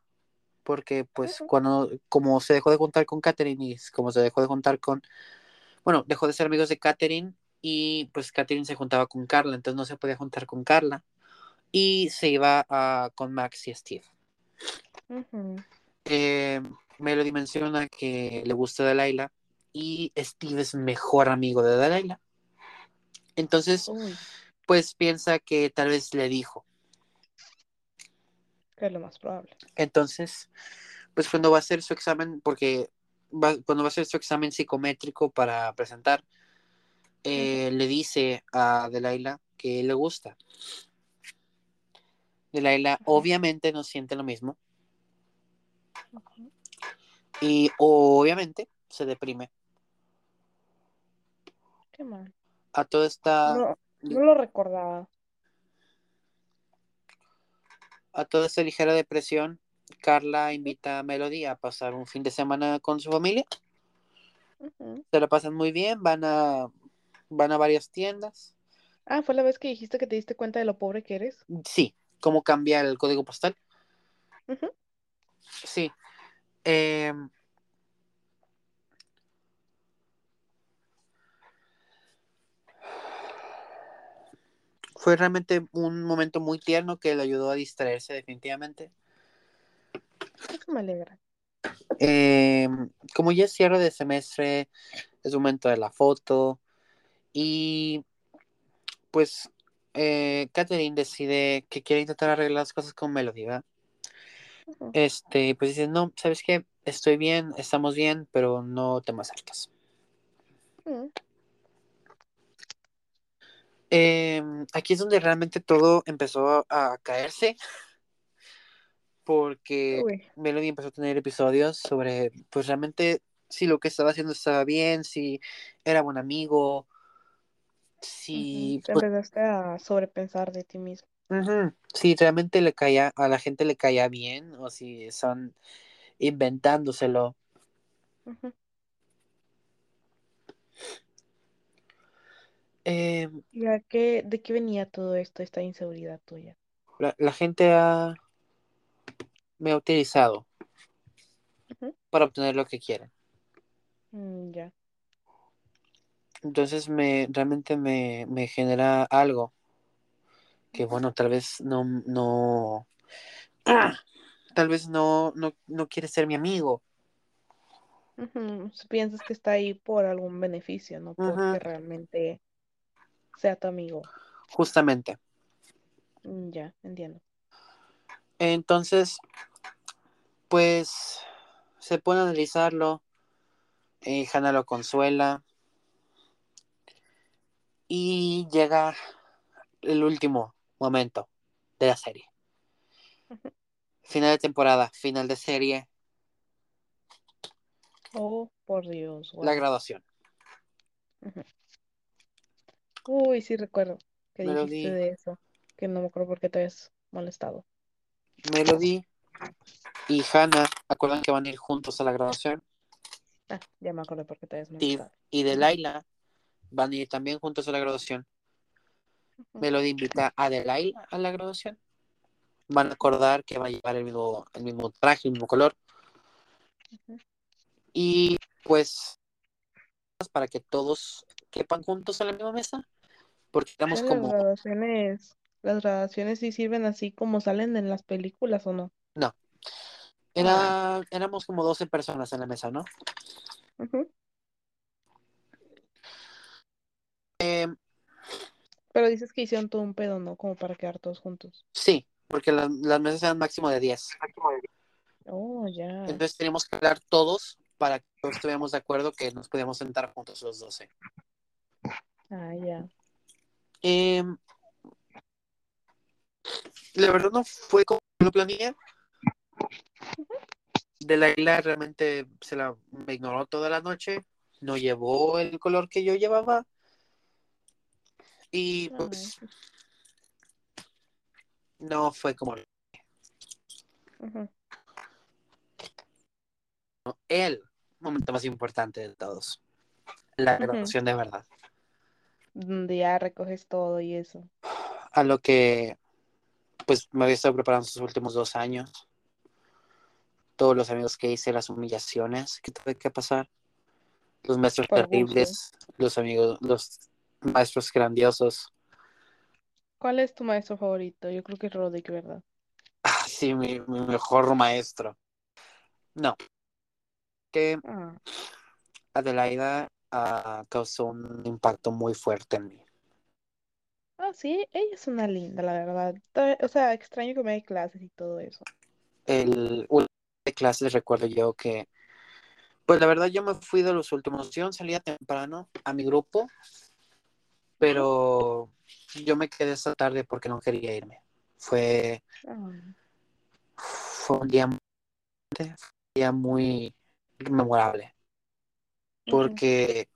porque pues cuando, como se dejó de juntar con Katherine y como se dejó de juntar con, bueno, dejó de ser amigos de Katherine y pues Katherine se juntaba con Carla, entonces no se podía juntar con Carla y se iba a- con Max y Steve.
Ujú.
Eh, Melody menciona que le gusta Delilah y Steve es mejor amigo de Delilah. Entonces,
Uy,
pues piensa que tal vez le dijo.
Que es lo más probable.
Entonces, pues cuando va a hacer su examen, porque va- cuando va a hacer su examen psicométrico para presentar, eh, le dice a Delilah que le gusta. Delilah obviamente no siente lo mismo y obviamente se deprime.
Qué mal.
A toda esta,
No, no lo recordaba.
A toda esta ligera depresión, Carla invita a Melody a pasar un fin de semana con su familia. Se la pasan muy bien, van a, van a varias tiendas.
Ah, fue la vez que dijiste que te diste cuenta de lo pobre que eres.
Sí, cómo cambia el código postal. Sí. Eh, fue realmente un momento muy tierno que le ayudó a distraerse definitivamente.
Me alegra.
Eh, como ya es cierre de semestre, es momento de la foto y pues eh, Catherine decide que quiere intentar arreglar las cosas con Melody, ¿verdad? Este, pues dice, no, ¿sabes qué? Estoy bien, estamos bien, pero no te me acercas.
Mm.
Eh, aquí es donde realmente todo empezó a, a caerse porque
Uy.
Melody empezó a tener episodios sobre, pues realmente, si lo que estaba haciendo estaba bien, si era buen amigo, si.
Te
pues,
empezaste a sobrepensar de ti mismo.
ujú, si realmente le caía, a la gente le caía bien o si están inventándoselo.
Ujú.
Eh,
¿Y a qué, de qué venía todo esto, esta inseguridad tuya?
la, la gente ha, me ha utilizado para obtener lo que quieren.
Mm, ya.
Entonces me realmente me, me genera algo que bueno, tal vez no, no, tal vez no, no, no quiere ser mi amigo.
Si Piensas que está ahí por algún beneficio, no porque realmente sea tu amigo.
justamente.
Mm, Ya, entiendo.
Entonces, pues se pone a analizarlo. eh, Hannah lo consuela. Y llega el último momento de la serie. Final de temporada, final de serie,
Oh, por Dios,
la graduación.
Uy, sí recuerdo que dijiste de eso, que no me acuerdo por qué te habías molestado.
Melody y Hannah acuerdan que van a ir juntos a la graduación.
Ah, ya me acuerdo por qué te habías molestado.
y
Ujú,
Delilah van a ir también juntos a la graduación. Melody invita a Delilah a la graduación. Van a acordar que va a llevar el mismo, el mismo traje, el mismo color. Y pues para que todos quepan juntos en la misma mesa. Porque éramos
Pero las
como,
graduaciones, las graduaciones sí sirven así como salen en las películas o no.
no,
Ah,
era, éramos como 12 personas en la mesa, ¿no? Eh,
Pero dices que hicieron todo un pedo, ¿no? Como para quedar todos juntos.
sí, porque las, las mesas eran máximo de 10.
Oh, ya.
Entonces teníamos que hablar todos para que todos estuviéramos de acuerdo que nos podíamos sentar juntos los 12.
Ah, ya.
Eh, la verdad no fue como lo planeé. De la isla realmente se la me ignoró toda la noche. No llevó el color que yo llevaba. Y pues no fue como
ujú.
el momento más importante de todos. La graduación de verdad.
Donde ya recoges todo y eso.
A lo que pues me había estado preparando estos últimos dos años. Todos los amigos que hice, las humillaciones que tuve que pasar. Los maestros
Por gusto.
terribles, los amigos, los maestros grandiosos.
¿Cuál es tu maestro favorito? Yo creo que es Roderick, ¿verdad?
Ah, sí, mi, mi mejor maestro. No. Que
Ah,
Adelaida ah, causó un impacto muy fuerte en mí.
Ah, sí, ella es una linda, la verdad. O sea, extraño que me dé clases y todo eso.
El último de clases recuerdo yo que, pues la verdad yo me fui de los últimos. Yo salía temprano a mi grupo, pero yo me quedé esta tarde porque no quería irme. Fue, fue un día, muy- fue un día muy memorable porque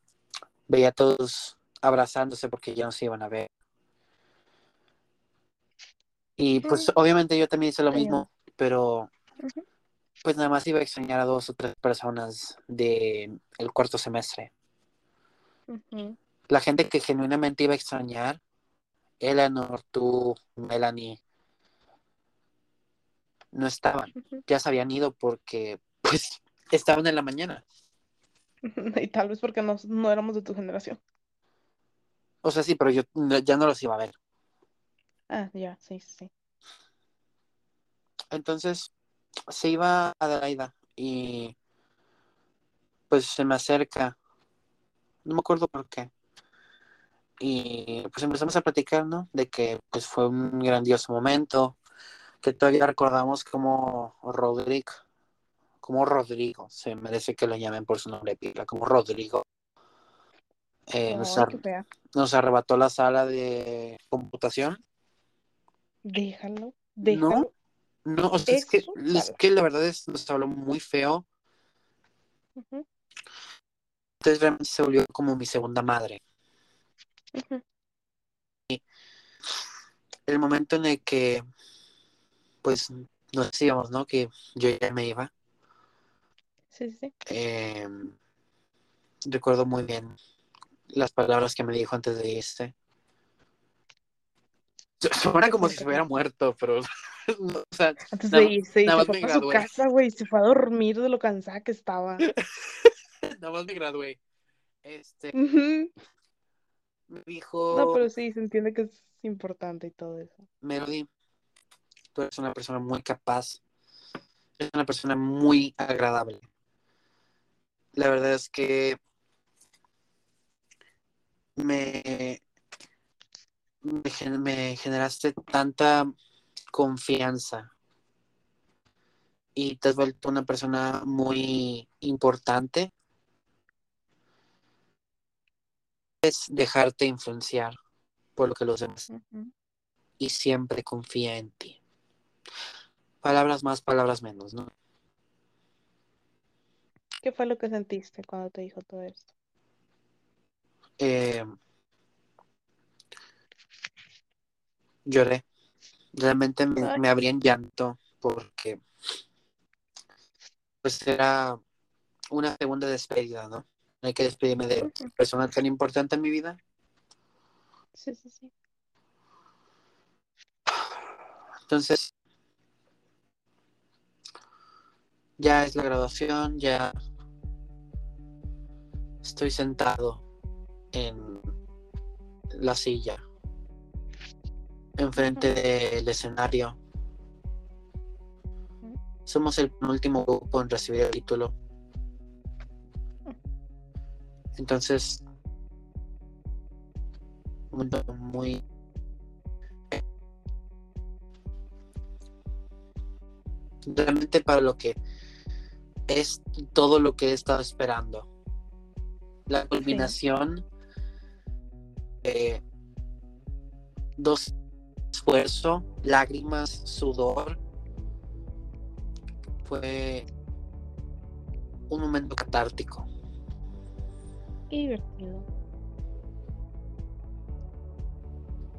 veía a todos abrazándose porque ya no se iban a ver. Y pues obviamente yo también hice lo mismo, pero pues nada más iba a extrañar a dos o tres personas del el cuarto semestre. La gente que genuinamente iba a extrañar, Eleanor, tú, Melanie, no estaban. Ya se habían ido porque pues estaban en la mañana.
Y tal vez porque no, no éramos de tu generación.
O sea, sí, pero yo ya no los iba a ver.
Ah, ya, sí, sí.
Entonces se iba Adelaida y pues se me acerca. No me acuerdo por qué. Y pues empezamos a platicar, ¿no? De que pues fue un grandioso momento, que todavía recordamos como Rodrigo, como Rodrigo, se merece que lo llamen por su nombre de pila, como Rodrigo. eh, nos, ar- arrebató la sala de computación.
Déjalo,
No,
déjalo.
no, o sea, es que, es la verdad es nos habló muy feo. Entonces realmente se volvió como mi segunda madre.
ujú.
El momento en el que, pues, nos decíamos, ¿no? Que yo ya me iba.
Sí, sí,
eh, recuerdo muy bien las palabras que me dijo antes de irse. Suena
¿Qué
como si
¿Qué
se hubiera muerto, pero, no, o sea,
Antes
nada,
de irse, y
nada
se fue para su casa, güey. Se fue a dormir de lo cansada que estaba.
Nada más me gradué. Este, me
No,
dijo,
pero sí, se entiende que es importante y todo eso.
Melody, tú eres una persona muy capaz, eres una persona muy agradable. La verdad es que me, me, gen- me generaste tanta confianza y te has vuelto una persona muy importante. Es dejarte influenciar por lo que los demás y siempre confía en ti. Palabras más, palabras menos, ¿no?
¿Qué fue lo que sentiste cuando te dijo todo esto?
Eh, lloré. Realmente me, me abrí en llanto porque pues era una segunda despedida, ¿no? Hay que despedirme de persona tan importante en mi vida.
Sí, sí, sí.
Entonces, ya es la graduación, ya estoy sentado en la silla, enfrente del escenario. Somos el penúltimo grupo en recibir el título. Entonces, muy realmente para lo que es todo lo que he estado esperando. La culminación de dos esfuerzo, lágrimas, sudor. Fue un momento catártico.
Qué divertido.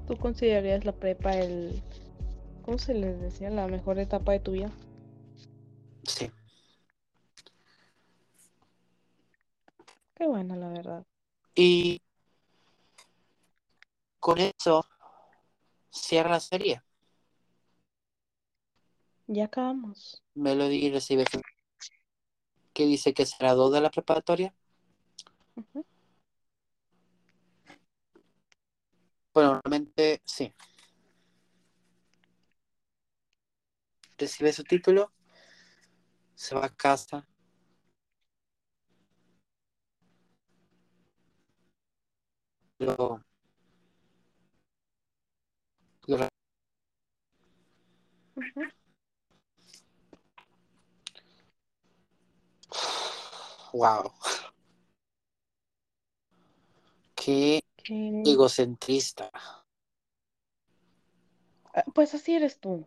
¿Tú considerarías la prepa el... ¿Cómo se les decía? La mejor etapa de tu vida.
Sí.
Qué buena, la verdad.
Y con eso cierra la serie.
Ya acabamos.
Melody recibe su- que dice que se graduó de la preparatoria.
Ujú.
Bueno, realmente sí. Recibe su título, se va a casa. Lo, lo- wow. Qué
Que-
egocentrista.
Ah, Pues así eres tú.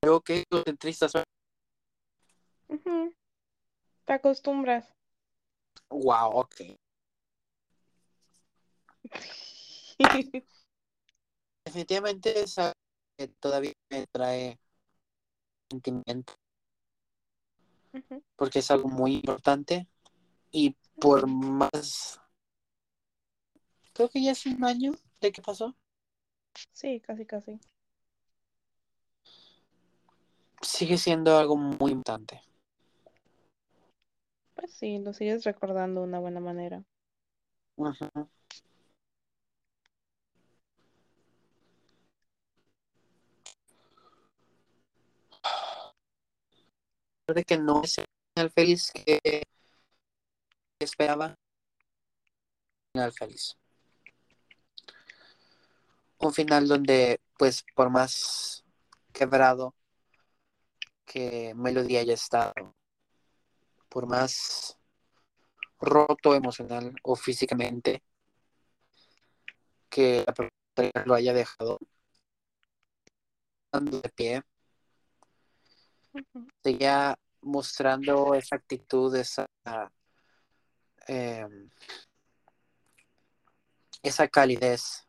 Creo que egocentrista soy.
Ujú. Te acostumbras.
Wow, ok. Definitivamente es algo que todavía me trae sentimiento porque es algo muy importante y por más creo que ya es un año de que pasó
Sí, casi, casi.
sigue siendo algo muy importante
Pues sí, lo sigues recordando de una buena manera.
Ujú. De que no es el final feliz que esperaba final feliz un final donde pues por más quebrado que Melody haya estado por más roto emocional o físicamente que la lo haya dejado de pie. Seguía mostrando esa actitud esa eh, esa calidez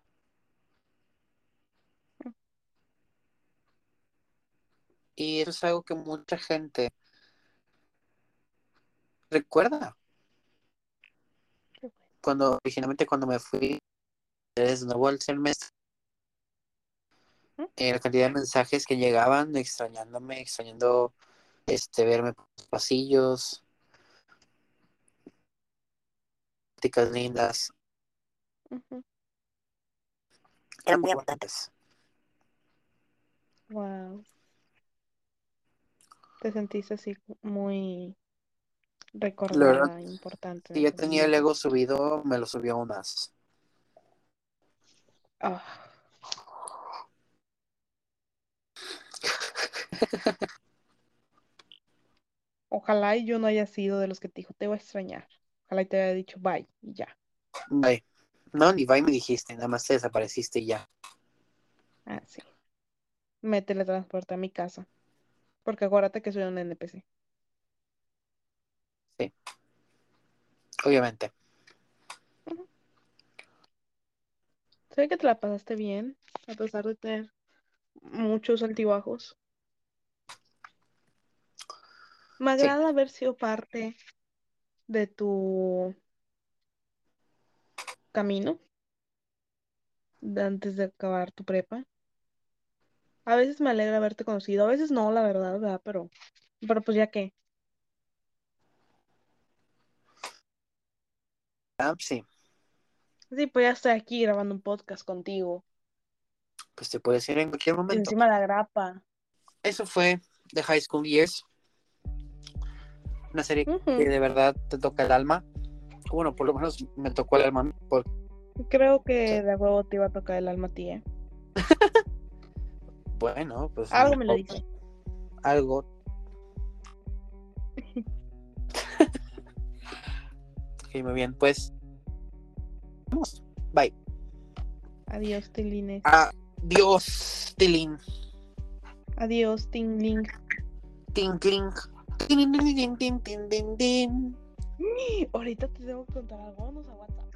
y eso es algo que mucha gente recuerda cuando originalmente cuando me fui de nuevo al
¿Mm?
Eh, la cantidad de mensajes que llegaban extrañándome extrañando este verme por los pasillos. Pláticas lindas. Eran muy importantes
Wow. Te sentiste así muy recordada, importante.
si yo tenía el ego subido me lo subió aún más
Ah, ojalá y yo no haya sido de los que te dijo, te voy a extrañar. Ojalá y te haya dicho bye y ya.
Bye. no ni bye me dijiste nada más te desapareciste y ya
Ah, sí. Me teletransporté a mi casa. Porque acuérdate que soy un NPC.
obviamente
Sé que te la pasaste bien, a pesar de tener muchos altibajos. Me
Sí.
agrada haber sido parte de tu camino de antes de acabar tu prepa. A veces me alegra haberte conocido, a veces no, la verdad, ¿verdad? Pero, pero pues ya que.
ah, sí
Sí, pues ya estoy aquí grabando un podcast contigo.
pues te puedes ir en cualquier momento
encima la grapa.
eso fue The High School Years una serie que de verdad te toca el alma. Bueno, por lo menos me tocó el alma. Por...
Creo que de huevo te iba a tocar el alma a ti, ¿eh?
bueno, pues.
Algo me lo dice.
Algo. ok, muy bien, pues. Vamos. Bye.
Adiós, Tilines.
Adiós, Tilín.
Adiós, Tingling.
Tingling.
Ahorita te tengo que contar algo. Vámonos a WhatsApp.